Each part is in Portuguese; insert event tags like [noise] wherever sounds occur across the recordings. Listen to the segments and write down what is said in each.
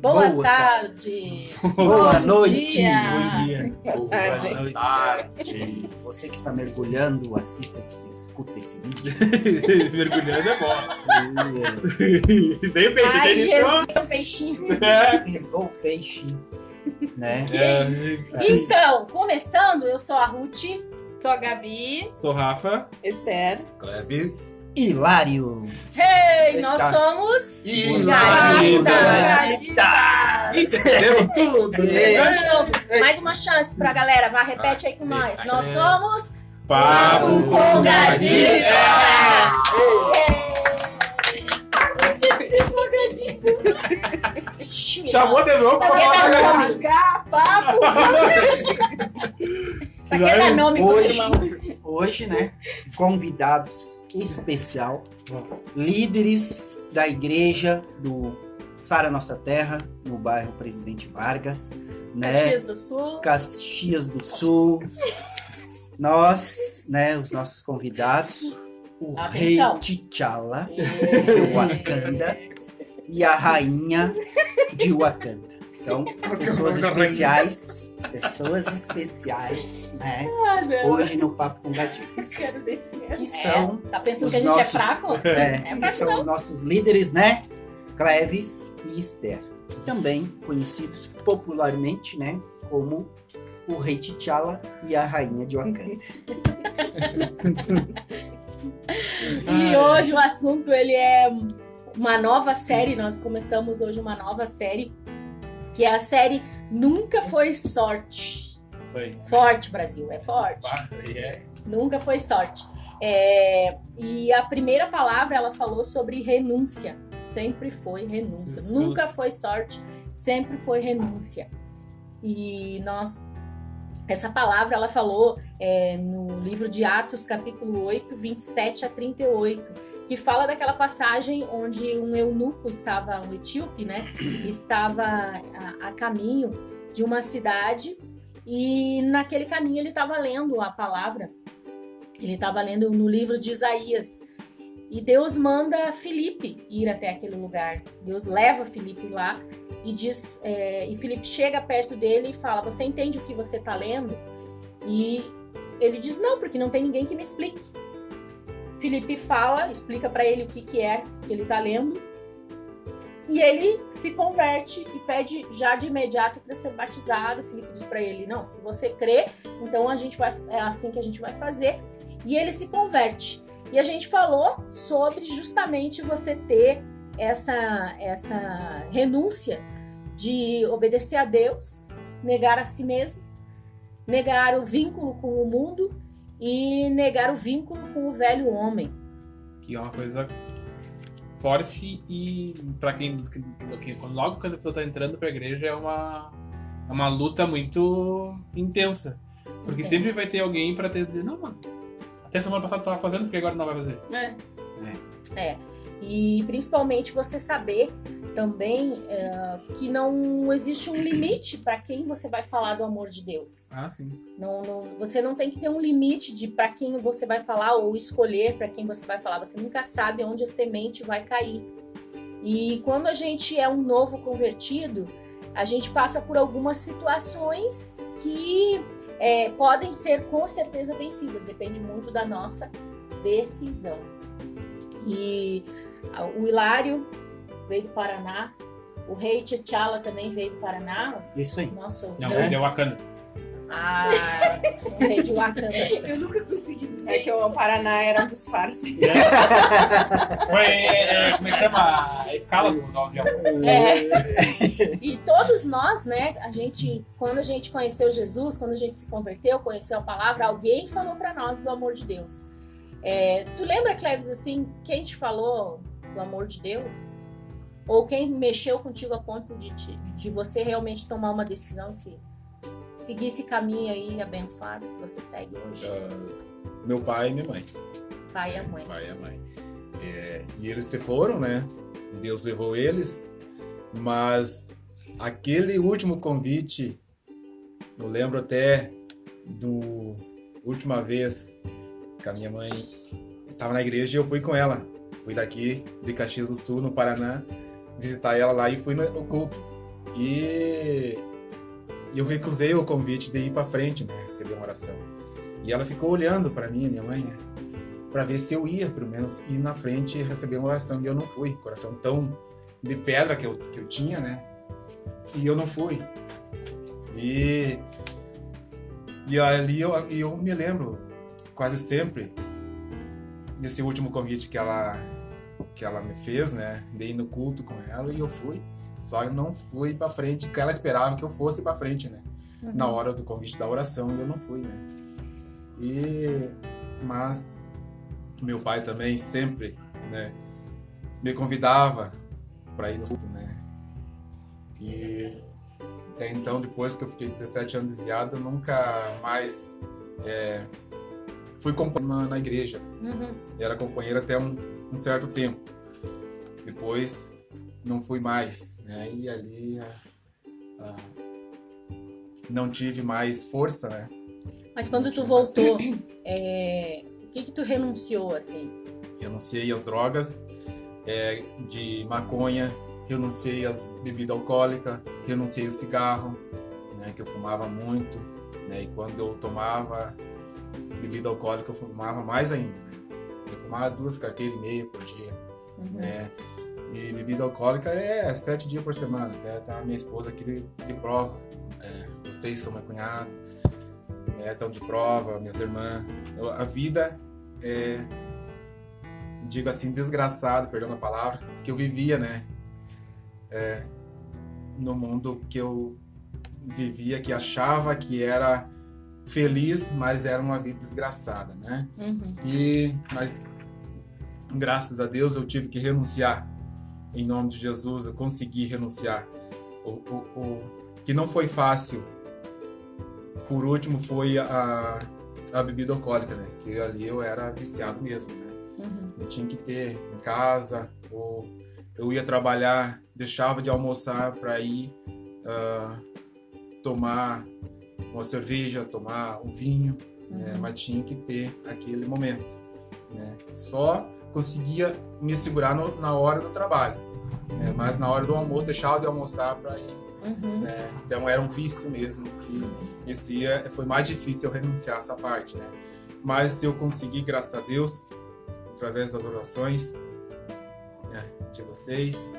Boa, Boa tarde. Boa Bom noite. dia. Bom dia. Boa tarde. tarde. Você que está mergulhando, assista, esse- escuta esse vídeo. [laughs] Mergulhando é bom. Veio bem, Ai, Jesus, meu peixinho. É. Fisgou o peixe, né? É, Então, começando, eu sou a Ruth. Sou a Gabi. Sou Rafa. Esther. Cleves. Hilário. Hey, nós somos Hilário. Entendeu tudo, né? Vamos de novo. Mais uma chance pra galera. Vai, repete aí com nós. Nós somos Papo com Gadita. Chamou de novo Pra falar. Papo [laughs] Pra que dar nome pro Hoje, irmão? hoje, né? Convidados especial, líderes da igreja do Sara Nossa Terra, no bairro Presidente Vargas, né? Caxias do Sul. Caxias do Sul. Nós, né, os nossos convidados, o Atenção. rei T'Challa de Wakanda e a rainha de Wakanda. Então, pessoas especiais, pessoas especiais, né? Ah. Hoje no Papo com Gatinhos, [laughs] Quero ver. que são, Tá pensando Os que a gente nossos- é fraco? é, É que fraco são não. os nossos líderes, né? Cleves e Esther, que também conhecidos popularmente, né, como o rei T'Challa e a rainha de Wakanda. [laughs] [laughs] E hoje o assunto ele é uma nova série. Nós começamos hoje uma nova série, que é a série Nunca Foi Sorte. Aí. Forte, Brasil, é forte. Aí é. Nunca foi sorte. É, e a primeira palavra ela falou sobre renúncia. Sempre foi renúncia. Isso. Nunca foi sorte, sempre foi renúncia. E nós, essa palavra ela falou é, no livro de Atos, capítulo 8, 27 a 38, que fala daquela passagem onde um eunuco estava, um etíope, né? [clears throat] Estava a, a caminho de uma cidade e naquele caminho ele estava lendo a palavra ele estava lendo no livro de Isaías. E Deus manda Felipe ir até aquele lugar. Deus leva Felipe lá e diz. é, e Felipe chega perto dele e fala: Você entende o que você está lendo? E ele diz: Não, porque não tem ninguém que me explique. Felipe fala, explica para ele o que, que é que ele está lendo. E ele se converte e pede já de imediato para ser batizado. Felipe diz para ele: Não, se você crê, então a gente vai, é assim que a gente vai fazer e ele se converte. E a gente falou sobre justamente você ter essa, essa renúncia de obedecer a Deus, negar a si mesmo, negar o vínculo com o mundo e negar o vínculo com o velho homem. Que é uma coisa forte e pra quem, quem- logo quando a pessoa tá entrando pra igreja é uma, é uma luta muito intensa. Porque Intensa. sempre vai ter alguém pra te dizer, não, mas até semana passada tu tava fazendo, porque agora não vai fazer. É. E principalmente você saber também é, que não existe um limite para quem você vai falar do amor de Deus. Ah, sim. Não, não- você não tem que ter um limite de para quem você vai falar ou escolher para quem você vai falar. Você nunca sabe onde a semente vai cair. E quando a gente é um novo convertido, a gente passa por algumas situações que é, podem ser com certeza vencidas. Depende muito da nossa decisão. E o Hilário veio do Paraná. O rei T'Challa também veio do Paraná. Isso aí. Nossa, Não, o ele é Wakanda. ah, o rei de Wakanda. Eu nunca consegui dizer. É que o Paraná era um disfarce. [laughs] Foi, é, como é que chama? A escala do do avião. É. E todos nós, né, a gente, quando a gente conheceu Jesus, quando a gente se converteu, conheceu a palavra, alguém falou pra nós do amor de Deus. É, tu lembra, Cleves, assim, quem te falou do amor de Deus? Ou quem mexeu contigo a ponto de, te- de você realmente tomar uma decisão e se, seguir esse caminho aí abençoado que você segue hoje? Ah, meu pai e minha mãe. Pai e a mãe. Pai e a mãe. É, e eles se foram, né? Deus levou eles. Mas aquele último convite, eu lembro até do última vez que a minha mãe estava na igreja e eu fui com ela. Fui daqui de Caxias do Sul, no Paraná, visitar ela lá e fui no culto. E eu recusei o convite de ir para frente, né, receber uma oração. E ela ficou olhando para mim, minha mãe, para ver se eu ia, pelo menos, ir na frente e receber uma oração. E eu não fui. Coração tão de pedra que eu, que eu tinha, né? E eu não fui. E, e ali eu, eu me lembro quase sempre desse último convite que ela que ela me fez, né? Dei no culto com ela e eu fui. Só eu não fui para frente, porque ela esperava que eu fosse para frente, né? Uhum. Na hora do convite da oração, eu não fui, né? E mas meu pai também sempre, né, me convidava para ir no culto, né? E até então, depois que eu fiquei 17 anos desviado, eu nunca mais é, fui companheiro na igreja. Uhum. Era companheiro até um, um, certo tempo. Depois, não fui mais. Né? E ali não tive mais força, né? Mas quando tu voltou, é, o que que tu renunciou, assim? Renunciei às drogas, é, de maconha, renunciei às bebidas alcoólicas, renunciei ao cigarro, né, que eu fumava muito, né, e quando eu tomava bebida alcoólica eu fumava mais ainda. Eu fumava duas carteiras e meia por dia, uhum. né, e bebida alcoólica é sete dias por semana, até tá a minha esposa aqui de, de prova, é, vocês são meu cunhado, né, estão de prova, minhas irmãs, a vida é digo assim, desgraçado, perdão a palavra, que eu vivia, né? É, no mundo que eu vivia, que achava que era feliz, mas era uma vida desgraçada, né? Uhum. E, mas, graças a Deus, eu tive que renunciar. Em nome de Jesus, eu consegui renunciar. O, o, o que não foi fácil, por último, foi a, a bebida alcoólica, né? Que ali eu era viciado mesmo, né? Uhum. Eu tinha que ter em casa, ou eu ia trabalhar, deixava de almoçar para ir uh, tomar uma cerveja, tomar um vinho, né? uhum. né? mas tinha que ter aquele momento. Né? Só conseguia me segurar no, na hora do trabalho, né? mas na hora do almoço deixava de almoçar para ir. Uhum. Né? Então era um vício mesmo que esse foi mais difícil eu renunciar a essa parte, né? Mas eu consegui, graças a Deus, através das orações né, de vocês,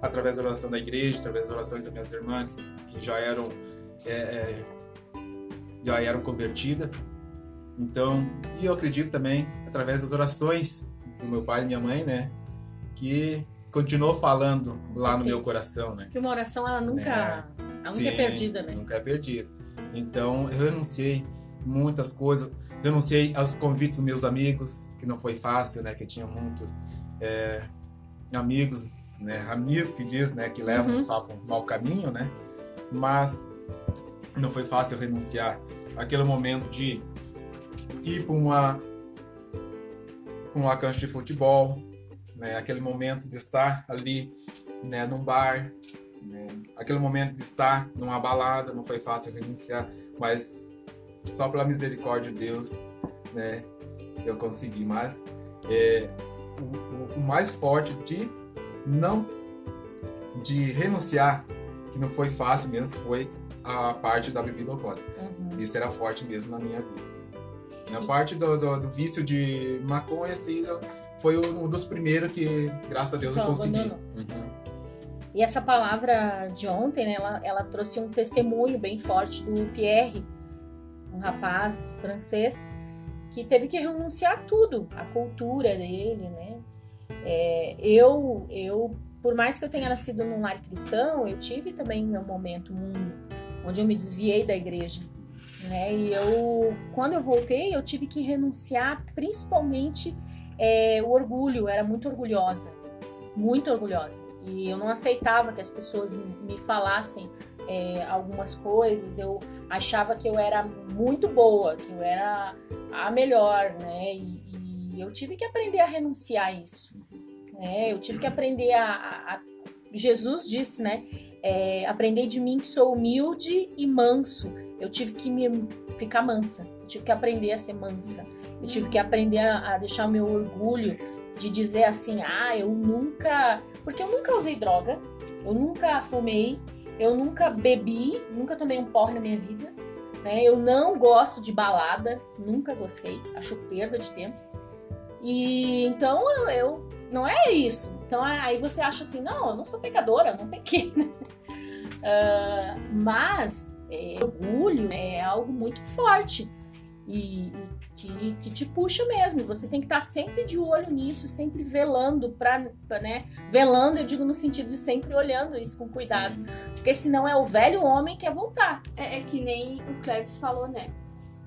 através da oração da igreja, através das orações das minhas irmãs que já eram é, é, já eram convertidas. Então, e eu acredito também através das orações do meu pai e minha mãe, né, que continuou falando lá no meu coração, né? Que uma oração ela nunca, né? ela nunca é perdida, né? Nunca é perdida. Então, eu renunciei muitas coisas renunciei aos convites dos meus amigos, que não foi fácil, né? Que tinha muitos é, amigos, né? Amigos que diz, né? Que levam uhum. só para um mau caminho, né? Mas não foi fácil renunciar aquele momento de ir para uma uma cancha de futebol, né? Aquele momento de estar ali, né? Num bar, né? Aquele momento de estar numa balada, não foi fácil renunciar, mas só pela misericórdia de Deus, né, eu consegui. Mas é, o, o, mais forte de não de renunciar, que não foi fácil mesmo, foi a parte da bebida alcoólica. Uhum. Isso era forte mesmo na minha vida. Na parte do, do, do, vício de maconha, assim, foi um dos primeiros que, graças a Deus, eu consegui. Uhum. E essa palavra de ontem, né, ela, ela trouxe um testemunho bem forte do Pierre, um rapaz francês que teve que renunciar a tudo, a cultura dele, né? É, eu, eu, por mais que eu tenha nascido num lar cristão, eu tive também meu momento mundo, onde eu me desviei da igreja, né? E eu, quando eu voltei, eu tive que renunciar, principalmente é, o orgulho. Eu era muito orgulhosa, muito orgulhosa, e eu não aceitava que as pessoas me falassem é, algumas coisas. Eu achava que eu era muito boa, que eu era a melhor, né? E, e eu tive que aprender a renunciar a isso. Né? Eu tive que aprender a, a, a Jesus disse, né? É, aprender de mim que sou humilde e manso. Eu tive que me ficar mansa. Eu tive que aprender a ser mansa. Eu tive que aprender a, a deixar o meu orgulho de dizer assim, ah, eu nunca, porque eu nunca usei droga, eu nunca fumei, Eu nunca bebi, nunca tomei um porre na minha vida. Né? Eu não gosto de balada, nunca gostei, acho perda de tempo. E então eu, eu não é isso. Então aí você acha assim, não, eu não sou pecadora, eu não pequei. Uh, [laughs] mas é, orgulho é algo muito forte e, e que, que, te puxa mesmo. Você tem que estar sempre de olho nisso, sempre velando para, né? Velando, eu digo no sentido de sempre olhando isso com cuidado, Sim. porque senão é o velho homem que quer voltar. É, é que nem o Cleves falou, né?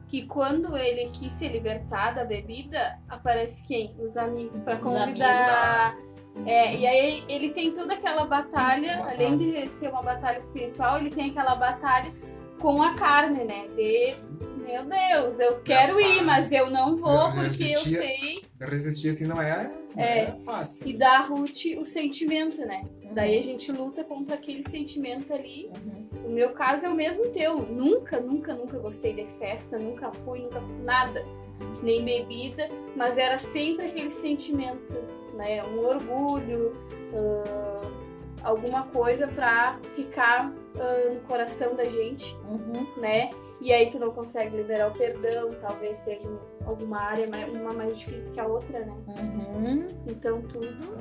que quando ele quis se libertar da bebida, aparece quem? Os amigos para convidar. É, e aí ele tem toda aquela batalha, além de ser uma batalha espiritual, ele tem aquela batalha com a carne, né? De meu Deus, eu quero ir, mas eu não vou porque eu sei. Resistir assim não é, não é, é fácil. E dá a Ruth o sentimento, né? Uhum. Daí a gente luta contra aquele sentimento ali. Uhum. O meu caso é o mesmo teu. Nunca, nunca, nunca gostei de festa, nunca fui, nunca nada. Nem bebida, mas era sempre aquele sentimento, né? Um orgulho, uh, alguma coisa pra ficar uh, no coração da gente, uhum. né? E aí tu não consegue liberar o perdão, talvez seja alguma área uma mais difícil que a outra, né? Uhum. Então tudo.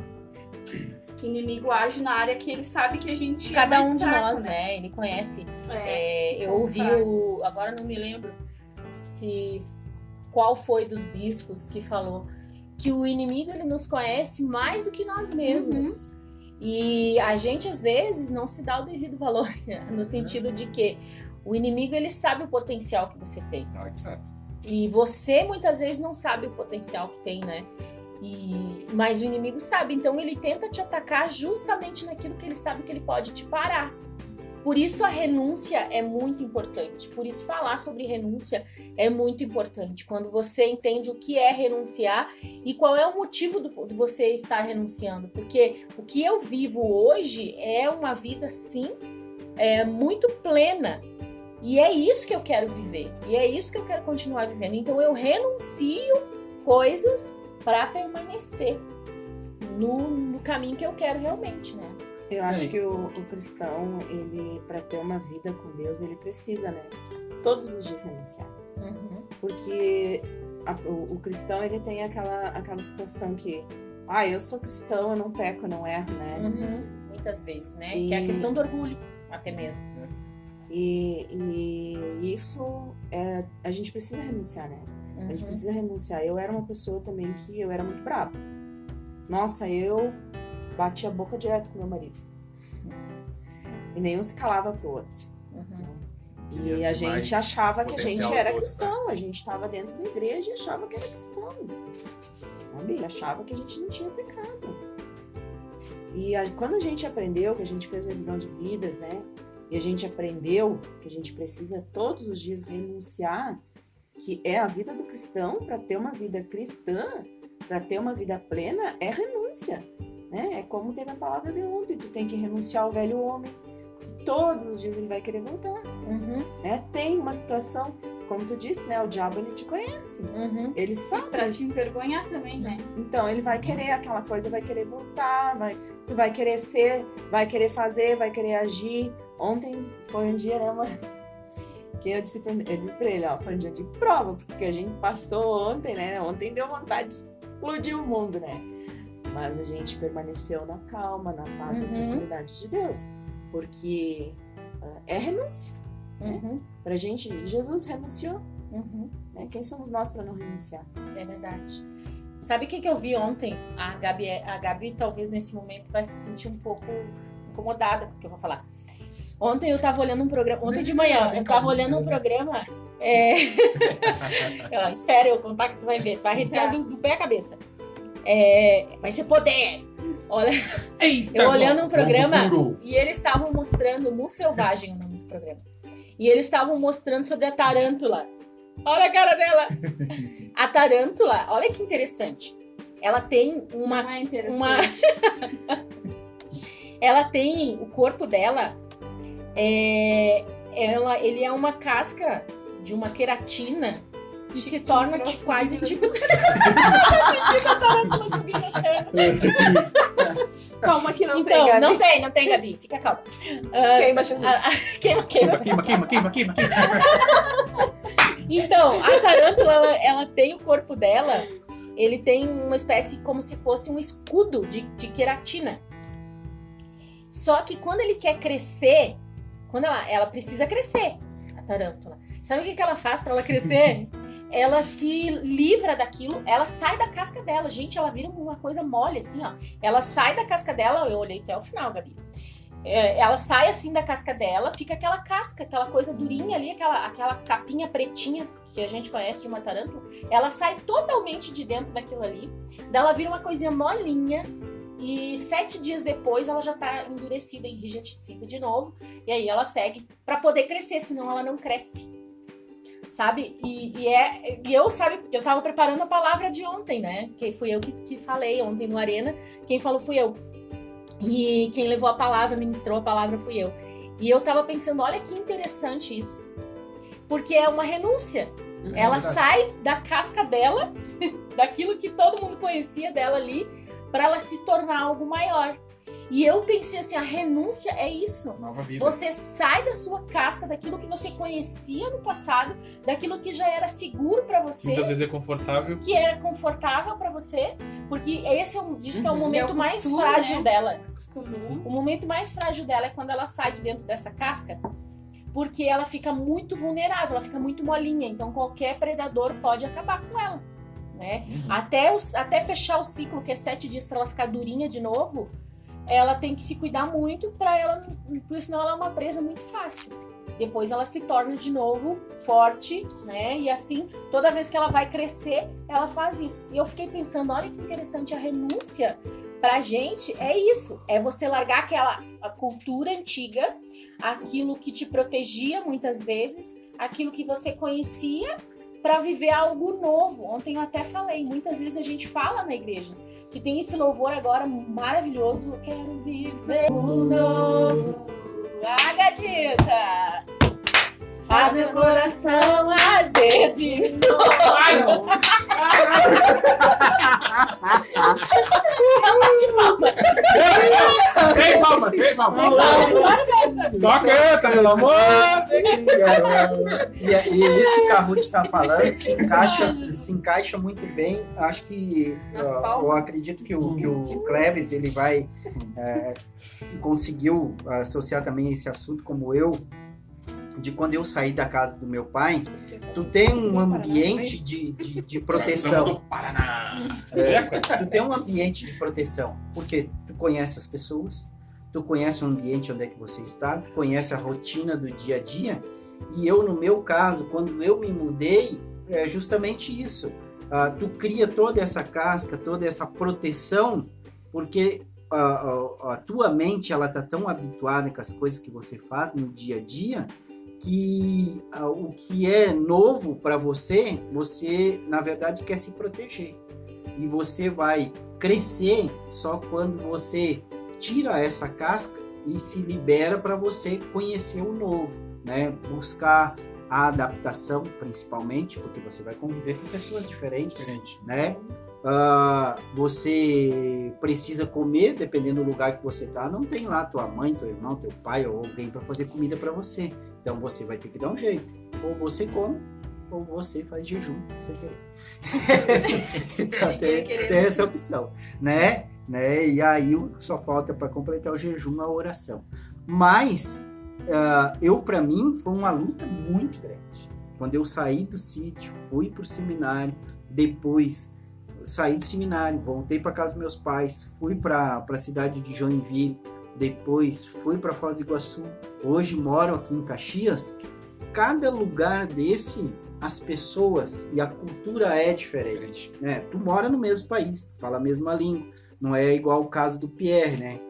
O inimigo age na área que ele sabe que a gente. É Cada é um fraco, de nós, né? né? Ele conhece. É, é, eu ouvi o. Agora não me lembro se qual foi dos bispos que falou que o inimigo ele nos conhece mais do que nós mesmos. Uhum. E a gente às vezes não se dá o devido [laughs] valor, no sentido de que o inimigo ele sabe o potencial que você tem. Sabe. E você muitas vezes não sabe o potencial que tem, né? E, mas o inimigo sabe, então ele tenta te atacar justamente naquilo que ele sabe que ele pode te parar. Por isso a renúncia é muito importante. Por isso falar sobre renúncia é muito importante. Quando você entende o que é renunciar e qual é o motivo de você estar renunciando. Porque o que eu vivo hoje é uma vida, sim, é, muito plena e é isso que eu quero viver. E é isso que eu quero continuar vivendo. Então eu renuncio coisas para permanecer no, no, caminho que eu quero realmente, né? Eu acho que o, o cristão, ele, para ter uma vida com Deus, ele precisa, né? Todos os dias renunciar. Uhum. Porque a, o, o, cristão, ele tem aquela, aquela situação que, ah, eu sou cristão, eu não peco, eu não erro, né? Uhum. Muitas vezes, né? E... Que é a questão do orgulho, até mesmo. E, e isso é, a gente precisa renunciar, né? Uhum. A gente uhum. precisa renunciar. Eu era uma pessoa também que eu era muito brava. Nossa, eu bati a boca direto com meu marido. E nenhum se calava pro outro. Uhum. E, a gente achava que a gente era cristão. A gente estava dentro da igreja e achava que era cristão. Sabe? Achava que a gente não tinha pecado. E a, quando a gente aprendeu, que a gente fez revisão de vidas, né? E a gente aprendeu que a gente precisa todos os dias renunciar, que é a vida do cristão, para ter uma vida cristã, para ter uma vida plena, é renúncia. Né? É como teve a palavra de ontem: tu tem que renunciar ao velho homem, todos os dias ele vai querer voltar. Uhum. Né? Tem uma situação, como tu disse, né? O diabo ele te conhece. Uhum. Ele sabe. E pra te envergonhar também, né? Então ele vai querer aquela coisa, vai querer voltar, vai, tu vai querer ser, vai querer fazer, vai querer agir. Ontem foi um dia, né, mãe? [laughs] Que eu disse, pra, eu disse pra ele, ó, foi um dia de prova, porque a gente passou ontem, né? Ontem deu vontade de explodir o mundo, né? Mas a gente permaneceu na calma, na paz, uhum. na tranquilidade de Deus. Porque uh, é renúncia. Né? Uhum. Pra gente, Jesus renunciou. Uhum. Né? Quem somos nós para não renunciar? É verdade. Sabe o que, que eu vi ontem? A Gabi, a Gabi talvez nesse momento vai se sentir um pouco incomodada com o que eu vou falar. Ontem eu tava olhando um programa, ontem de manhã, eu tava olhando um programa. É... [laughs] eu, espera eu contar que tu vai ver, tu vai arrepiar do, do, pé à cabeça. É... Vai ser poder! Olha, Eita, eu olhando um programa e eles estavam mostrando, Mu Selvagem o nome do programa. E eles estavam mostrando sobre a tarântula. Olha a cara dela! [laughs] A tarântula, olha que interessante. Ela tem uma. Ah, uma... [laughs] ela tem o corpo dela é, ela, ele é uma casca de uma queratina que se torna de quase tipo. [laughs] Calma que não então, tem, Gabi. não tem, não tem, Gabi. Fica calma. Ah, Queima, Jesus. ah, ah, queima, queima. Queima, queima, queima, queima, queima. Então, a tarântula, ela, ela tem o corpo dela, ele tem uma espécie como se fosse um escudo de, de queratina. Só que quando ele quer crescer, quando ela, ela precisa crescer, a tarântula. Sabe o que, que ela faz para ela crescer? [laughs] ela se livra daquilo, ela sai da casca dela. Gente, ela vira uma coisa mole, assim, ó. Ela sai da casca dela, eu olhei até o final, Gabi. É, ela sai assim da casca dela, fica aquela casca, aquela coisa durinha ali, aquela, aquela capinha pretinha que a gente conhece de uma tarântula. Ela sai totalmente de dentro daquilo ali, daí ela vira uma coisinha molinha. E sete dias depois ela já tá endurecida, enrijecida de novo. E aí ela segue para poder crescer, senão ela não cresce sabe? E, e, é, e eu, sabe, eu tava preparando a palavra de ontem, né? Que fui eu que, que falei ontem no Arena. Quem falou fui eu. E quem levou a palavra, ministrou a palavra fui eu. E eu tava pensando, olha que interessante isso. Porque é uma renúncia. É Ela verdade. sai da casca dela, [laughs] daquilo que todo mundo conhecia dela ali, para ela se tornar algo maior. E eu pensei assim, a renúncia é isso. Nova vida. Você sai da sua casca, daquilo que você conhecia no passado, daquilo que já era seguro pra você, Muitas vezes é confortável. que era confortável pra você, porque esse é um, diz que é o Uhum. momento É mais frágil né? dela. Acostumou. O momento mais frágil dela é quando ela sai de dentro dessa casca, porque ela fica muito vulnerável, ela fica muito molinha, então qualquer predador pode acabar com ela, né? Uhum. Até, os, até fechar o ciclo, que é sete dias pra ela ficar durinha de novo, ela tem que se cuidar muito para ela, porque senão ela é uma presa muito fácil. Depois ela se torna de novo forte, né? E assim, toda vez que ela vai crescer, ela faz isso. E eu fiquei pensando, olha que interessante a renúncia pra gente é isso, é você largar aquela cultura antiga, aquilo que te protegia muitas vezes, aquilo que você conhecia para viver algo novo. Ontem eu até falei, muitas vezes a gente fala na igreja que tem esse louvor agora maravilhoso, eu quero viver o novo. Ah, gatita! Faz meu coração arder de novo. Ai, não. Vem, palma, vem, palma. Só canta, meu amor. E, e isso que a Ruth está falando se encaixa, se encaixa muito bem. Acho que ó, eu acredito que o, que o Cleves ele vai é, conseguiu associar também esse assunto como eu de quando eu saí da casa do meu pai. Tu tem um ambiente de, de, [laughs] de Somos proteção. do Paraná. É, tu tem um ambiente de proteção, porque tu conhece as pessoas, tu conhece o ambiente onde é que você está, tu conhece a rotina do dia a dia. E eu, no meu caso, quando eu me mudei, é justamente isso. Ah, tu cria toda essa casca, toda essa proteção, porque ah, ah, a tua mente ela tá tão habituada com as coisas que você faz no dia a dia que ah, o que é novo para você, você na verdade quer se proteger. E você vai crescer só quando você tira essa casca e se libera para você conhecer o novo, né? Buscar a adaptação, principalmente, porque você vai conviver com pessoas diferentes, Diferente. né? Ah, você precisa comer, dependendo do lugar que você tá, não tem lá tua mãe, teu irmão, teu pai ou alguém para fazer comida para você. Então você vai ter que dar um jeito. Ou você come, ou você faz jejum, se você querer. [laughs] então tem, tem essa opção, né? né? E aí só falta para completar o jejum a oração. Mas ah, eu para mim foi uma luta muito grande. Quando eu saí do sítio, fui pro seminário, depois saí do seminário, voltei para casa dos meus pais, fui para a cidade de Joinville, depois fui para Foz do Iguaçu, hoje moro aqui em Caxias. Cada lugar desse, as pessoas e a cultura é diferente. Né? Tu mora no mesmo país, fala a mesma língua, não é igual o caso do Pierre, né?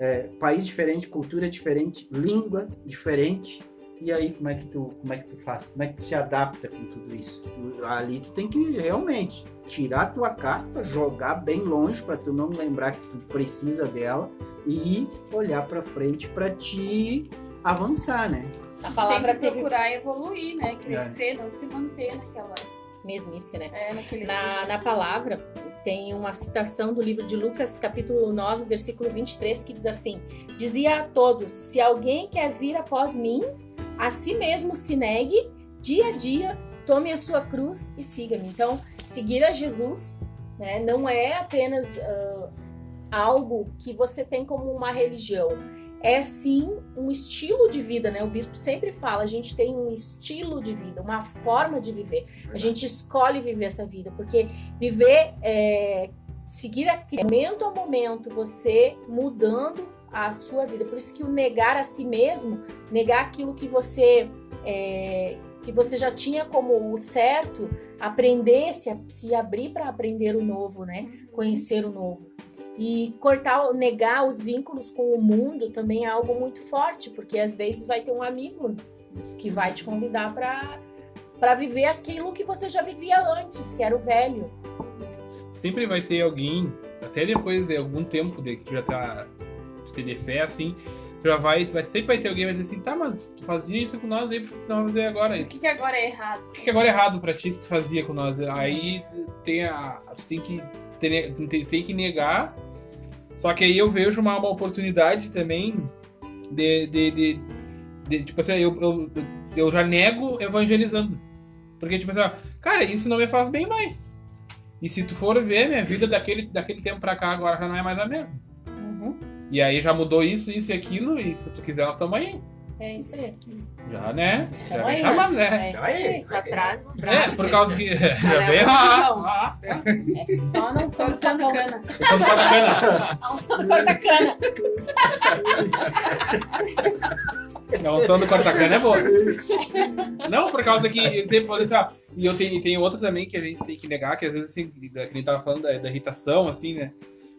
É, país diferente, cultura diferente, língua diferente. E aí, como é que tu, como é que tu faz? Como é que tu se adapta com tudo isso? Tu- ali tu tem que realmente tirar a tua casca, jogar bem longe para tu não lembrar que tu precisa dela e olhar para frente para te avançar, né? A palavra Sempre teve procurar evoluir, né? Crescer, não se manter naquela. mesmice, né? É, naquele. Na, na palavra, tem uma citação do livro de Lucas, capítulo 9, versículo 23, que diz assim: Dizia a todos: Se alguém quer vir após mim, a si mesmo se negue, dia a dia, tome a sua cruz e siga-me. Então, seguir a Jesus né, não é apenas uh, algo que você tem como uma religião. É sim um estilo de vida, né? O bispo sempre fala, a gente tem um estilo de vida, uma forma de viver. A gente escolhe viver essa vida, porque viver, é, seguir aqui, momento a momento, você mudando a sua vida. Por isso que o negar a si mesmo, negar aquilo que você é, que você já tinha como o certo, aprender, se, se abrir para aprender o novo, né? Conhecer o novo. E cortar, negar os vínculos com o mundo também é algo muito forte, porque às vezes vai ter um amigo que vai te convidar para para viver aquilo que você já vivia antes, que era o velho. Sempre vai ter alguém, até depois de algum tempo de que já tá ter fé assim, tu já vai, tu vai, sempre vai ter alguém que vai dizer assim, tá, mas tu fazia isso com nós aí, por que tu não vai fazer agora? O que, que agora é errado? O que, que agora é errado pra ti se tu fazia com nós? Aí tem a, tu tem que ter, tem, que negar só que aí eu vejo uma, uma oportunidade também de, de, de, de tipo assim, eu, eu, eu já nego evangelizando. Porque, tipo assim, ó, cara, isso não me faz bem mais. E se tu for ver, minha vida daquele, daquele tempo pra cá agora já não é mais a mesma. E aí já mudou isso, isso e aquilo, e se tu quiser, nós estamos aí. É isso aí. Já, né? Já aí. chamando, né? É isso aí. Já traz. É, por causa que. [laughs] Já é vem uma lá. lá. É só não ser Cortando cana. Eu sou do Cortacana. Não sou do corta-cana. A unção do corta-cana é boa. Não, por causa que sempre falei assim, e eu tenho, tem outro também que a gente tem que negar, que às vezes assim, que a gente tava falando da, da irritação, assim, né?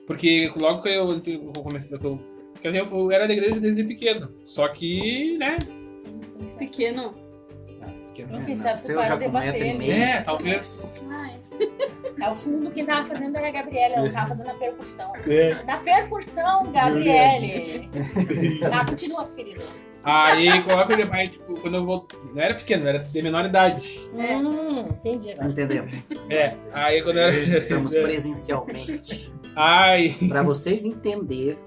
Porque logo que eu, eu comecei, eu, eu, era da igreja desde pequeno. Só que, né? Pequeno. Quem que sabe Nasceu para debater. né? É, talvez. Ai, É o fundo que tava fazendo era a Gabriela, ela tava fazendo a percussão. É. Na percussão, Gabriele. Ah, continua, querido. Aí coloca ele aí, tipo, quando eu vou. Não era pequeno, era de menor idade. É. Hum, entendi agora. Entendemos. É. Aí quando eu era. Estamos presencialmente. Ai. Para vocês entenderem,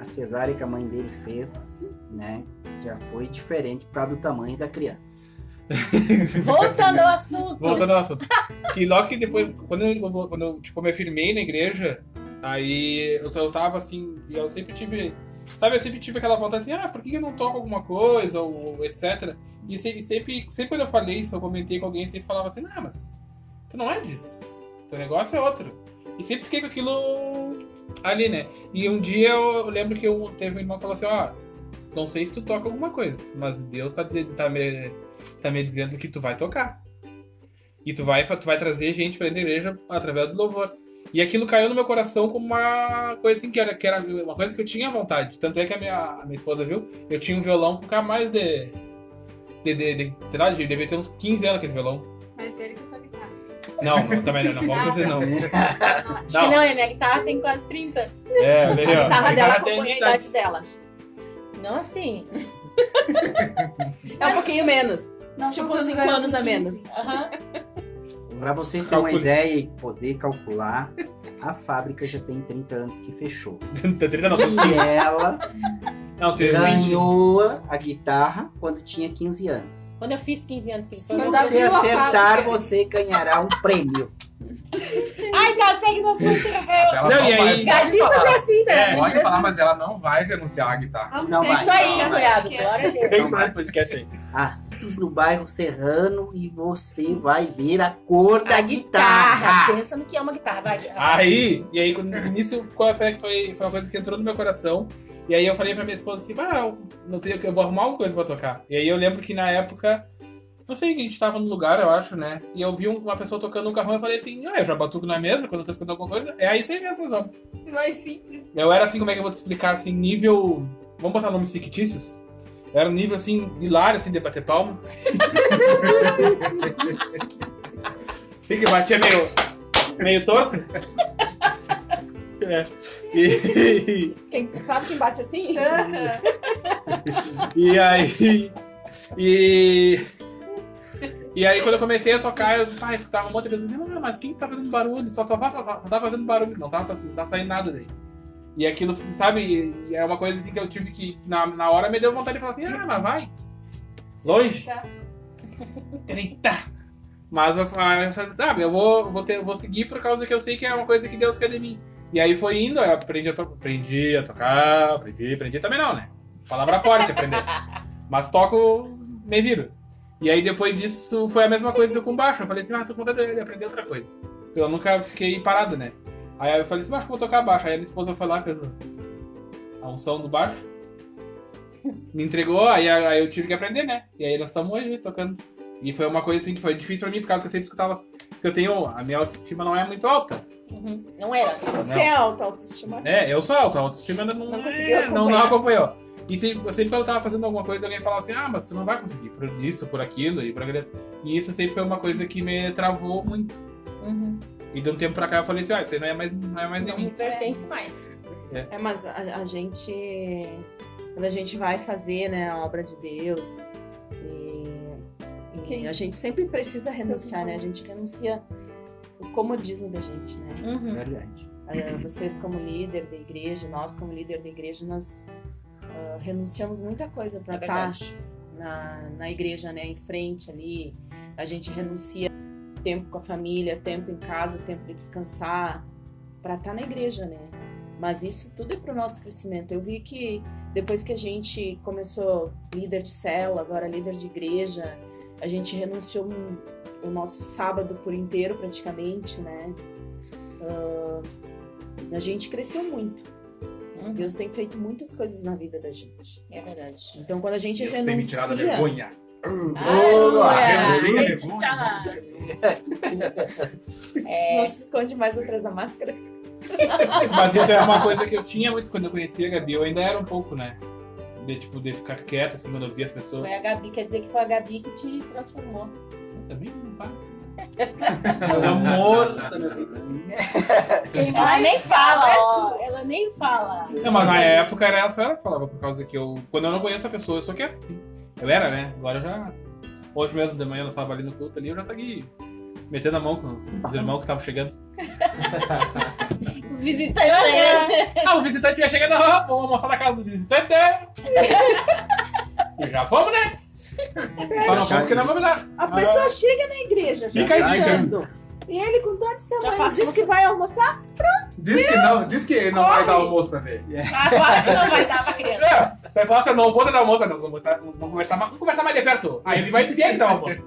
a cesárea que a mãe dele fez, né, já foi diferente por causa do tamanho da criança. Voltando ao assunto. Voltando ao assunto. Que logo que depois, quando eu, quando eu tipo, me firmei na igreja, aí eu, eu tava assim, e eu sempre tive. Sabe, eu sempre tive aquela vontade assim, ah, por que eu não toco alguma coisa, ou etc. E sempre, sempre, sempre quando eu falei isso, eu comentei com alguém, sempre falava assim, ah, mas tu não é disso. Teu negócio é outro. E sempre fiquei com aquilo ali, né? E um dia eu lembro que eu, teve um irmão que falou assim, ó, não sei se tu toca alguma coisa, mas Deus tá, tá, me, tá me dizendo que tu vai tocar. E tu vai, tu vai trazer gente pra igreja através do louvor. E aquilo caiu no meu coração como uma coisa assim, que era, que era uma coisa que eu tinha vontade. Tanto é que a minha, a minha esposa viu, eu tinha um violão com mais de. de, de, de sei lá, de- devia ter uns 15 anos aquele violão. mais velho que a tua guitarra. Não, não também não, não vamos dizer não. Acho que não, a minha guitarra tem quase 30. É, olha aí, ó. A guitarra dela acompanha a idade. dela. Não assim. É um pouquinho menos. Não, Tipo, quando 5 eu era anos a 15. menos. Aham. Para vocês terem uma ideia e poder calcular, a fábrica já tem 30 anos que fechou. [laughs] 30 não, tem uns 15. E ela Não, tem uns 20. ganhou a guitarra quando tinha 15 anos. Quando eu fiz 15 anos, que Se foi você acertar, você ganhará um prêmio. Ai, tá, segue no assunto, Rafael. Ela Não, não, e aí- Gaditas é falar, assim, né? É, pode falar, mas ela não vai renunciar à guitarra. Vamos Não ser vai. Isso aí, Não, meu vai. cunhado. Glória a Deus. Tem que esse podcast aí. Assuntos no bairro Serrano e você vai ver a cor da A guitarra. guitarra. Pensa no que é uma guitarra. Vai, Aí, e aí, quando, fé que foi, foi uma coisa que entrou no meu coração. E aí eu falei pra minha esposa assim, ah, eu, não tenho, eu vou arrumar alguma coisa pra tocar. E aí eu lembro que na época, não sei, a gente tava no lugar, eu acho, né? E eu vi um- uma pessoa tocando um carrão e eu falei assim, ah, eu já batuco na mesa quando eu tô escutando alguma coisa. É aí isso aí mesmo, vamos. Mais simples. Eu era assim, como é que eu vou te explicar, assim, nível... Vamos botar nomes fictícios? Eu era um nível, assim, hilário, assim, de bater palma. [laughs] assim, que batia meio, meio torto. É. E, [laughs] Quem, sabe quem bate assim? e aí... E... E aí quando eu comecei a tocar, eu pá, escutava um monte de vezes, não, mas quem tá fazendo barulho? Só, só, só, só tá fazendo barulho, não tá, tá, não tá saindo nada daí. E aquilo, sabe, é uma coisa assim que eu tive que, na, na hora, me deu vontade de falar assim, ah, mas vai. Longe. Eita! Mas falei, sabe, eu vou, vou, ter, vou seguir por causa que eu sei que é uma coisa que Deus quer de mim. E aí foi indo, eu aprendi a, to aprendi a tocar, aprendi, aprendi também não, né? Palavra forte aprender. Mas toco, me viro. E aí depois disso foi a mesma coisa com baixo. Eu falei assim, ah, tô com vontade de aprender outra coisa. Eu nunca fiquei parado, né? Aí eu falei assim, que vou tocar baixo. Aí a minha esposa foi lá, fez a unção do baixo. Me entregou, aí, aí eu tive que aprender, né? E aí nós estamos hoje tocando. E foi uma coisa assim que foi difícil pra mim, por causa que eu sempre escutava. Porque eu tenho. A minha autoestima não é muito alta. Uhum. Não era. Você Não. é alta autoestima. É, eu sou alta, autoestima ainda não, Não é- conseguiu não, não acompanhar. acompanhou. E sempre, sempre quando eu tava fazendo alguma coisa, alguém falava assim, ah, mas tu não vai conseguir por isso, por aquilo e por aquilo. E isso sempre foi uma coisa que me travou muito. Uhum. E de um tempo pra cá eu falei assim, ah, isso aí não é mais, não é mais Não me pertence mais. É, mas a, a gente. Quando a gente vai fazer né, a obra de Deus, e, e a gente sempre precisa renunciar, né? A gente renuncia comodismo da gente, né? Uhum. Verdade. Ah, vocês como líder da igreja, nós como líder da igreja, nós ah, renunciamos muita coisa para É estar verdade. na, na igreja, né, em frente ali. A gente renuncia tempo com a família, tempo em casa, tempo de descansar, para estar na igreja, né? Mas isso tudo é para o nosso crescimento. Eu vi que depois que a gente começou líder de célula, agora líder de igreja, a gente renunciou um- o nosso sábado por inteiro praticamente, né? Ah, a gente cresceu muito. Uhum. Deus tem feito muitas coisas na vida da gente. É verdade. Então quando a gente Deus renuncia, tem me tirado a vergonha. Aleluia! Renuncia a Eita! É, não se esconde mais atrás da máscara. [laughs] Mas isso é uma coisa que eu tinha muito quando eu conhecia a Gabi. Eu ainda era um pouco, né? De, tipo, de ficar quieto, assim, quando eu via as pessoas. foi a Gabi, quer dizer que foi a Gabi que te transformou. Também não para. Meu amor. Ela nem fala, ó. Ela nem fala. Não, mas na época era ela só ela que falava, por causa que eu. Quando eu não conheço a pessoa, eu sou quieto, assim. Eu era, né? Agora eu já. Hoje mesmo de manhã eu estava ali no culto ali, eu já segui metendo a mão com os irmãos que estavam chegando. [laughs] Os visitantes da igreja. Ah, o visitante ia chegando, vamos almoçar na casa do visitante. [laughs] E já fomos, né? Só não fomos porque não vamos dar. A pessoa chega na igreja, Fica visitando, E ele com tantos tamanhos faz diz que vai almoçar. Diz que não, diz que não vai dar almoço pra ver. Ah, claro que não vai dar pra criança. É, Você vai falar assim, eu não vou dar almoço, nós vamos conversar, vamos conversar, mais- vamos conversar mais de perto. Aí ele vai ter que dar o almoço.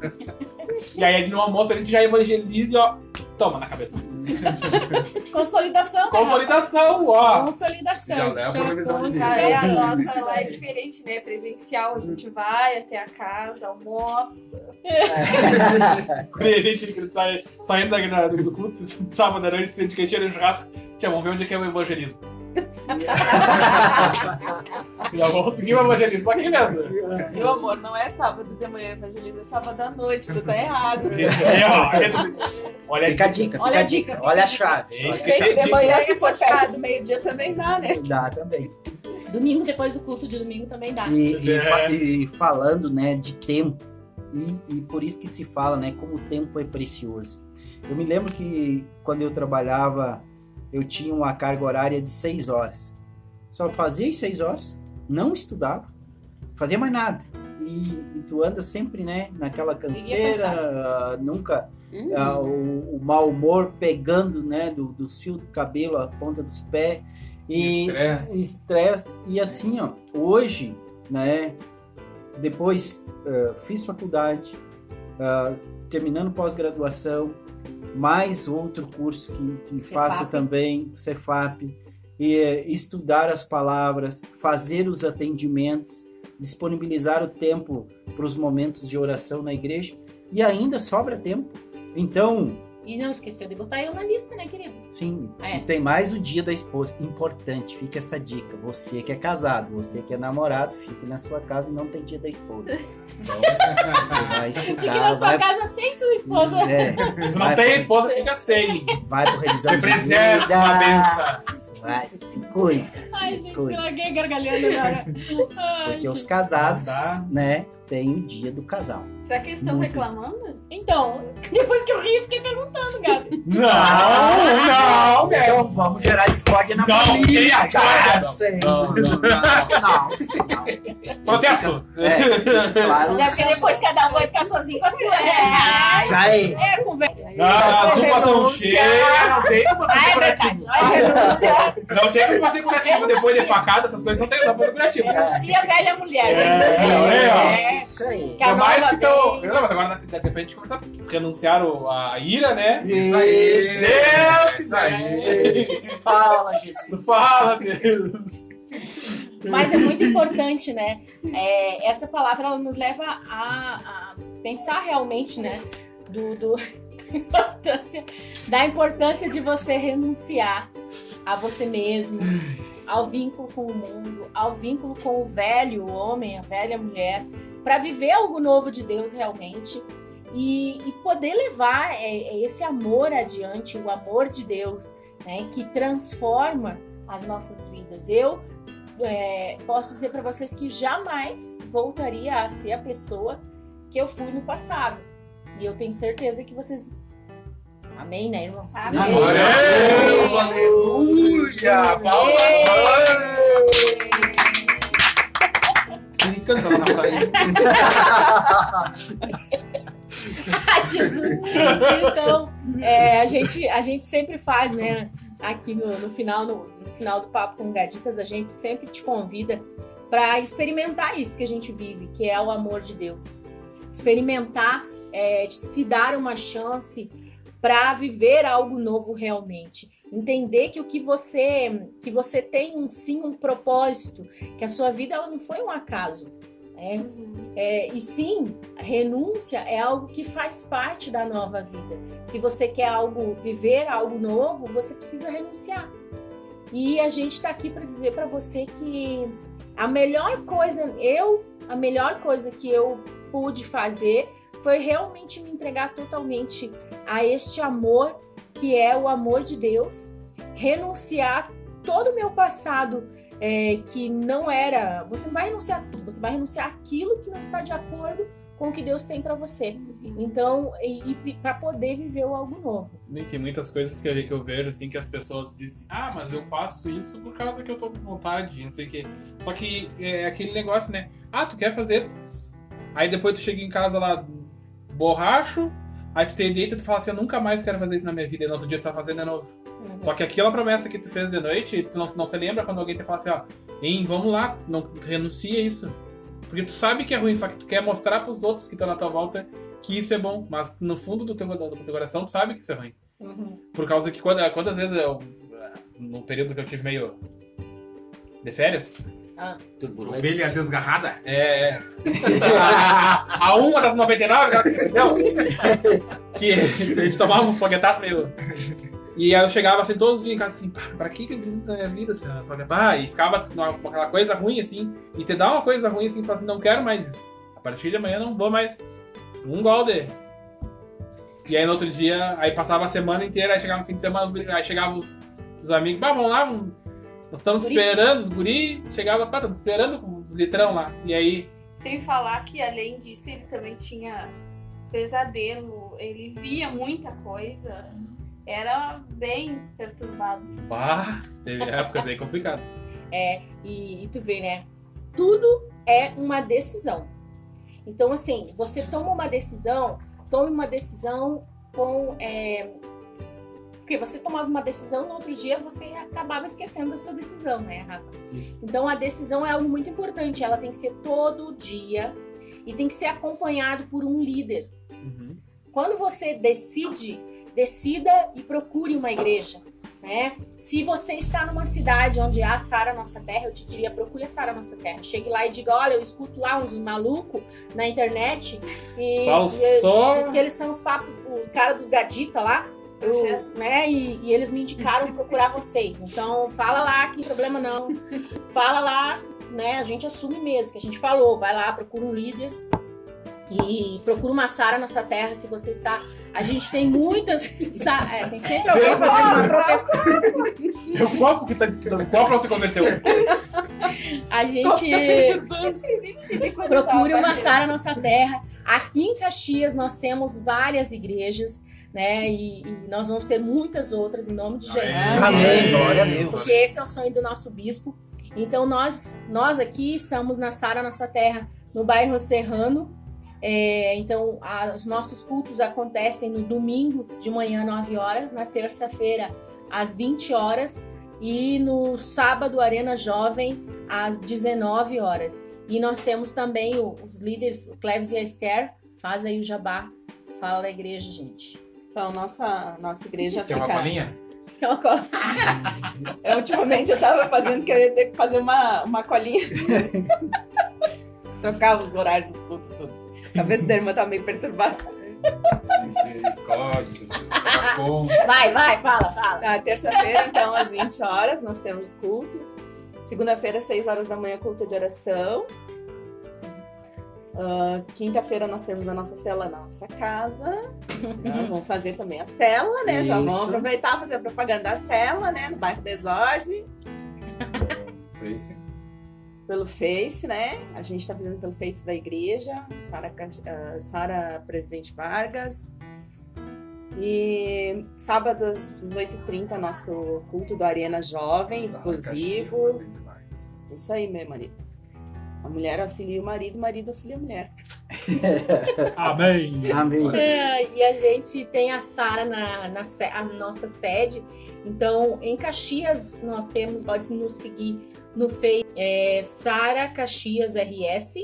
E aí no almoço a gente já evangeliza e ó, toma na cabeça. [laughs] Consolidação. né, Consolidação, ó. Consolidação. Já leva pra revisão de é, a nossa lá é diferente, né? Presencial, a gente vai até a casa, almoça. [laughs] Quando a gente sai, saindo da, do culto, sábado à noite, sente que cheira de churrasco, vamos ver onde é que é o evangelismo. Já vamos seguir o evangelismo aqui mesmo. Meu amor, não é sábado de manhã, evangeliza, é sábado à noite, tu tá errado. Ó, entra- Olha Fica a dica, Olha fica a a dica, dica. Olha a chave. De manhã, se é for fechado. perto do meio-dia, também dá, né? Dá também. Domingo, depois do culto de domingo, também dá. E, e É. fa- e falando, né, de tempo, e, e por isso que se fala, né, como o tempo é precioso. Eu me lembro que quando eu trabalhava, eu tinha uma carga horária de seis horas. Só fazia as seis horas, não estudava, fazia mais nada. E, e tu anda sempre, né, naquela canseira, ah, nunca Hum. ah, o, o mau humor pegando, né, do, dos fios do cabelo, a ponta dos pés. E, Estresse. estresse. E assim, ó, hoje, né, depois ah, fiz faculdade, ah, terminando pós-graduação, mais outro curso que, que faço também, Cefap, e eh, estudar as palavras, fazer os atendimentos, disponibilizar o tempo para os momentos de oração na igreja, e ainda sobra tempo. Então, E não esqueceu de botar eu na lista, né, querido? Sim, É. e tem mais o dia da esposa. Importante, fica essa dica. Você que é casado, você que é namorado, fique na sua casa e não tem dia da esposa. [laughs] Então, você vai Fique estudar, na sua vai, casa sem sua esposa. é, Se não Vai, tem pô. esposa, fica sem. vai pro revisão Me de preserva uma vidas. benção. Vai, se cuida, Ai, gente, eu larguei gargalhando agora. [laughs] Ai, Porque os gente. casados, Não dá. né, tem o dia do casal. Será que eles estão Muito. reclamando? Então, depois que eu ri, eu fiquei perguntando, Gabi. [laughs] Não, não, né? Então vamos gerar discórdia na Não, família. tem discórdia. é, sei. Não, não, não. Não, Protesto. É, claro. É porque depois cada um vai ficar sozinho com a sua. É, Isso aí. é conversa. Ah, azul batom cheio, não tem como Ah, fazer é verdade. renúncia. Não tem como fazer curativo depois de facada, essas coisas não tem só fazer curativo. Renuncia a velha mulher. É, é, ó. É isso aí. A Ainda mais que estão. Não, mas agora dá tempo pra gente conversar. Renunciaram a ira, né? Isso aí. Deus, Isso aí. Fala, Jesus. Fala, Deus. Mas é muito importante, né? É, essa palavra ela nos leva a, a pensar realmente, né? Do, do [laughs] importância, da importância de você renunciar a você mesmo, ao vínculo com o mundo, ao vínculo com o velho homem, a velha mulher, para viver algo novo de Deus realmente e, e poder levar é, é, esse amor adiante, o amor de Deus, né? Que transforma as nossas vidas. Eu é, posso dizer para vocês que jamais voltaria a ser a pessoa que eu fui no passado. E eu tenho certeza que vocês. Amém, né, irmãos? Amém. Deus, aleluia! Palmas! Se canta lá na praia. [laughs] Ai, Jesus. Então, é, a, gente, a gente sempre faz, né? Aqui no, no final, no, no final do Papo com Gaditas, a gente sempre te convida para experimentar isso que a gente vive, que é o amor de Deus. Experimentar, é, de se dar uma chance para viver algo novo realmente. Entender que o que você que você tem um sim um propósito, que a sua vida não foi um acaso. né? É, e sim, renúncia é algo que faz parte da nova vida. Se você quer algo, viver algo novo, você precisa renunciar. E a gente está aqui para dizer para você que a melhor coisa, eu, a melhor coisa que eu pude fazer foi realmente me entregar totalmente a este amor que é o amor de Deus, renunciar todo o meu passado é, que não era. Você não vai renunciar tudo, você vai renunciar aquilo que não está de acordo com o que Deus tem para você. Então, e, e para poder viver algo novo. E Tem muitas coisas que eu, vejo, assim, que as pessoas dizem, ah, mas eu faço isso por causa que eu tô com vontade, não sei o quê. Só que é aquele negócio, né? Ah, tu quer fazer. Aí depois tu chega em casa lá, borracho, aí tu te deita e tu fala assim, eu nunca mais quero fazer isso na minha vida, e no outro dia tu tá fazendo de novo. Só que aquela promessa que tu fez de noite, tu não, não se lembra quando alguém te fala assim, ó, hein, vamos lá, não renuncia a isso. Porque tu sabe que é ruim, só que tu quer mostrar pros outros que estão na tua volta que isso é bom, mas no fundo do teu, do teu coração tu sabe que isso é ruim. Uhum. Por causa que quando, quantas vezes eu, no período que eu tive meio de férias, Ovelha desgarrada? é, é. [laughs] a, a uma das 99, aquela que entendeu? Que a gente tomava uns foguetaços meio. E aí eu chegava assim todos os dias em casa assim, "Pá, pra que que eu fiz isso na minha vida, senhora? E ficava com aquela coisa ruim assim, e te dá uma coisa ruim assim, tu fala assim, não quero mais isso. A partir de amanhã não vou mais. Um gol de. E aí no outro dia, aí passava a semana inteira, aí chegava no fim de semana, aí chegavam os, os amigos, bah, vamos lá, vamos- nós estamos Os esperando, os guri, chegava, pá, estamos esperando com os litrão lá. E aí, Sem falar que além disso ele também tinha pesadelo, ele via muita coisa, era bem perturbado. bah, teve épocas aí complicadas. [laughs] É, e, e tu vê, né? Tudo é uma decisão. Então, assim, você toma uma decisão, tome uma decisão com. É... Porque você tomava uma decisão, no outro dia você acabava esquecendo da sua decisão, né, Rafa? Isso. Então, a decisão é algo muito importante. Ela tem que ser todo dia e tem que ser acompanhado por um líder. Uhum. Quando você decide, decida e procure uma igreja. Né? Se você está numa cidade onde há Sara Nossa Terra, eu te diria, procure a Sara Nossa Terra. Chegue lá e diga, olha, eu escuto lá uns malucos na internet e, e diz que eles são os, papo, os caras dos gadita lá. Eu- né? E, e eles me indicaram procurar vocês. Então, fala lá que problema não. Fala lá, né? A gente assume mesmo, que a gente falou. Vai lá, procura um líder e procura uma Sara Nossa Terra se você está. A gente tem muitas. [laughs] Sa- é, tem sempre alguém fazendo uma. O copo que tá. O copo você converteu. A gente procure Procure uma Sara Nossa Terra. Aqui em Caxias nós temos várias igrejas, né? E, e nós vamos ter muitas outras em nome de Jesus. Amém. Glória a Deus. Porque esse é o sonho do nosso bispo. Então nós, nós aqui estamos na Sara Nossa Terra, no bairro Serrano. É, então a- os nossos cultos acontecem no domingo de manhã 9 horas, na terça-feira às 20 horas e no sábado Arena Jovem às 19 horas. E nós temos também o- os líderes, o Cleves e a Esther, faz aí o jabá, fala da igreja, gente. Então, nossa, nossa igreja Tem uma fica... colinha? Aquela coisa. É, ultimamente eu tava fazendo que eu ia ter que fazer uma, uma colinha. [laughs] Trocava os horários dos cultos tudo. A cabeça da irmã tá meio perturbada. Misericórdia. Tá. Vai, vai, fala, fala. Na terça-feira, então, às 20 horas, nós temos culto. Segunda-feira, 6 horas da manhã, culto de oração. Ah, Quinta-feira nós temos a nossa cela na nossa casa. Então, vamos fazer também a cela, né? Já vamos Isso. aproveitar e fazer a propaganda da cela, né? No bairro Desorze. Face. pelo Face, né? A gente tá fazendo pelo Face da igreja, Sara ah, Sara Presidente Vargas. E sábado às 18h30, nosso culto do Arena Jovem, exclusivo. Isso aí, meu marido. A mulher auxilia o marido, o marido auxilia a mulher. [laughs] Amém. Amém. É, e a gente tem a Sara na, na a nossa sede. Então, em Caxias, nós temos, pode nos seguir no Face, é, Sara Caxias RS,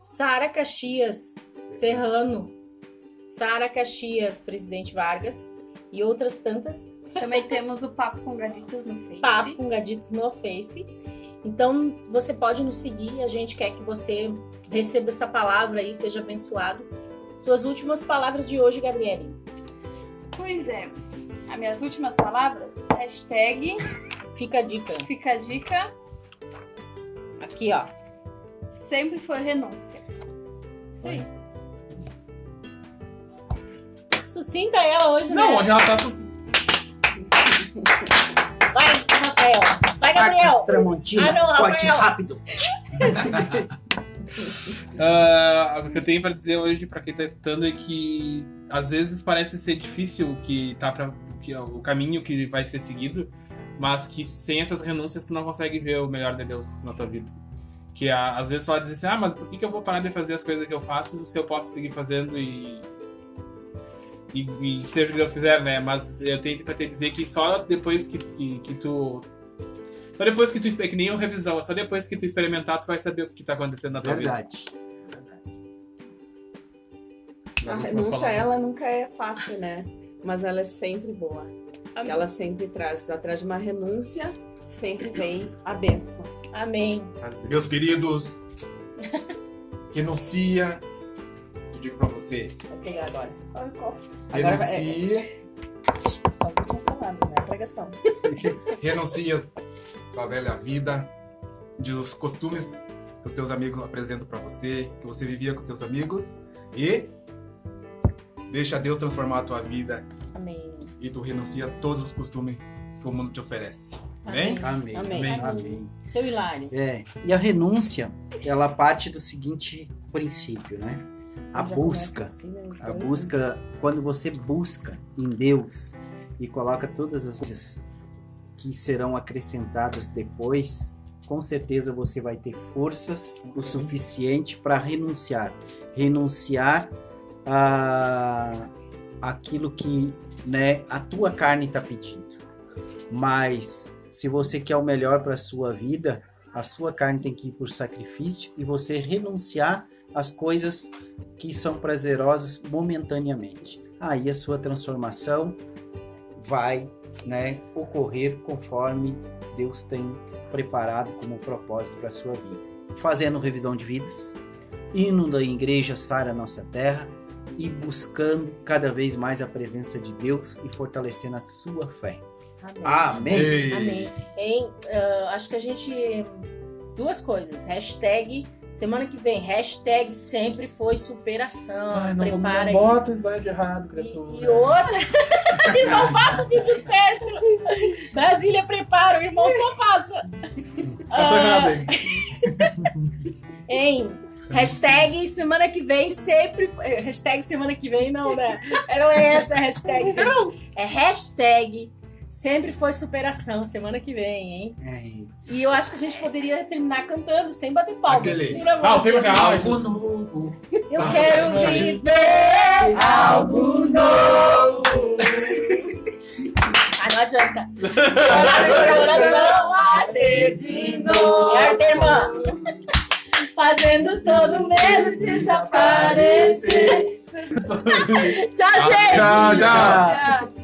Sara Caxias Serrano, Sara Caxias Presidente Vargas e outras tantas. Também temos o Papo com Gaditos no Face. Papo com Gaditos no Face. Então, você pode nos seguir. A gente quer que você receba essa palavra aí, seja abençoado. Suas últimas palavras de hoje, Gabriele. Pois é. As minhas últimas palavras, hashtag Fica a dica. fica a dica, Aqui, ó. sempre foi renúncia. Isso aí. Sucinta ela hoje, Não, né? hoje ela tá. sus- Vai, Rafael. Vai, Gabriel. Tramontina, Ah, não, corte Rafael. rápido. [laughs] Ah, o que eu tenho pra dizer hoje pra quem tá escutando é que às vezes parece ser difícil que tá para que o caminho que vai ser seguido, mas que sem essas renúncias tu não consegue ver o melhor de Deus na tua vida. Que ah, às vezes só dizer assim, ah, mas por que, que eu vou parar de fazer as coisas que eu faço se eu posso seguir fazendo e e, e seja o que Deus quiser, né? Mas eu tenho pra te dizer que só depois que, que, que tu só depois que tu é que nem o revisão, só depois que tu experimentar tu vai saber o que tá acontecendo na tua vida. Verdade. A Nas últimas renúncia, ela nunca é fácil, né? Mas ela é sempre boa. Amém. Ela sempre traz, atrás de uma renúncia, sempre vem a benção. Amém. Meus queridos, [laughs] renuncia. Eu digo pra você, Vou pegar agora. Renuncia, São as últimas palavras, né? A pregação. [laughs] renuncia sua velha vida, de os costumes que os teus amigos apresentam pra você, que você vivia com os teus amigos e deixa Deus transformar a tua vida Amém. e tu renuncia a todos os costumes que o mundo te oferece. Amém? Amém. Amém. Amém. Seu Hilário. É, e a renúncia, ela parte do seguinte princípio, né? A busca. assim, né, A busca, quando você busca em Deus e coloca todas as coisas que serão acrescentadas depois, com certeza você vai ter forças o suficiente para renunciar. Renunciar a aquilo que né, a tua carne está pedindo. Mas se você quer o melhor para a sua vida, a sua carne tem que ir por sacrifício e você renunciar às coisas que são prazerosas momentaneamente. Aí a sua transformação vai né, ocorrer conforme Deus tem preparado como propósito para a sua vida. Fazendo revisão de vidas, indo da igreja Sara Nossa Terra e buscando cada vez mais a presença de Deus e fortalecendo a sua fé. Amém. Amém. Ei. Amém. Hein, ah, acho que a gente. Duas coisas. Hashtag. Semana que vem, hashtag sempre foi superação. Ai, não, Prepara não aí. bota isso daí de errado, E, criatura. e outra. [laughs] não passa o vídeo certo. Brasília, prepara, o irmão só passa. Achou errado aí. [laughs] Hein? Hashtag semana que vem sempre. eh, Hashtag semana que vem, não, né? Não é essa a hashtag, gente. É hashtag sempre foi superação, semana que vem, hein? É, E eu acho que a gente poderia terminar cantando sem bater palma. Aquele- Por amor Ah, Deus. bater- Algo novo. Eu quero viver algo novo. Ah, não adianta. Coração arder de novo. É arte, irmã. Fazendo todo medo desaparecer. [laughs] Tchau, gente. Tchau, tchau. Tchau.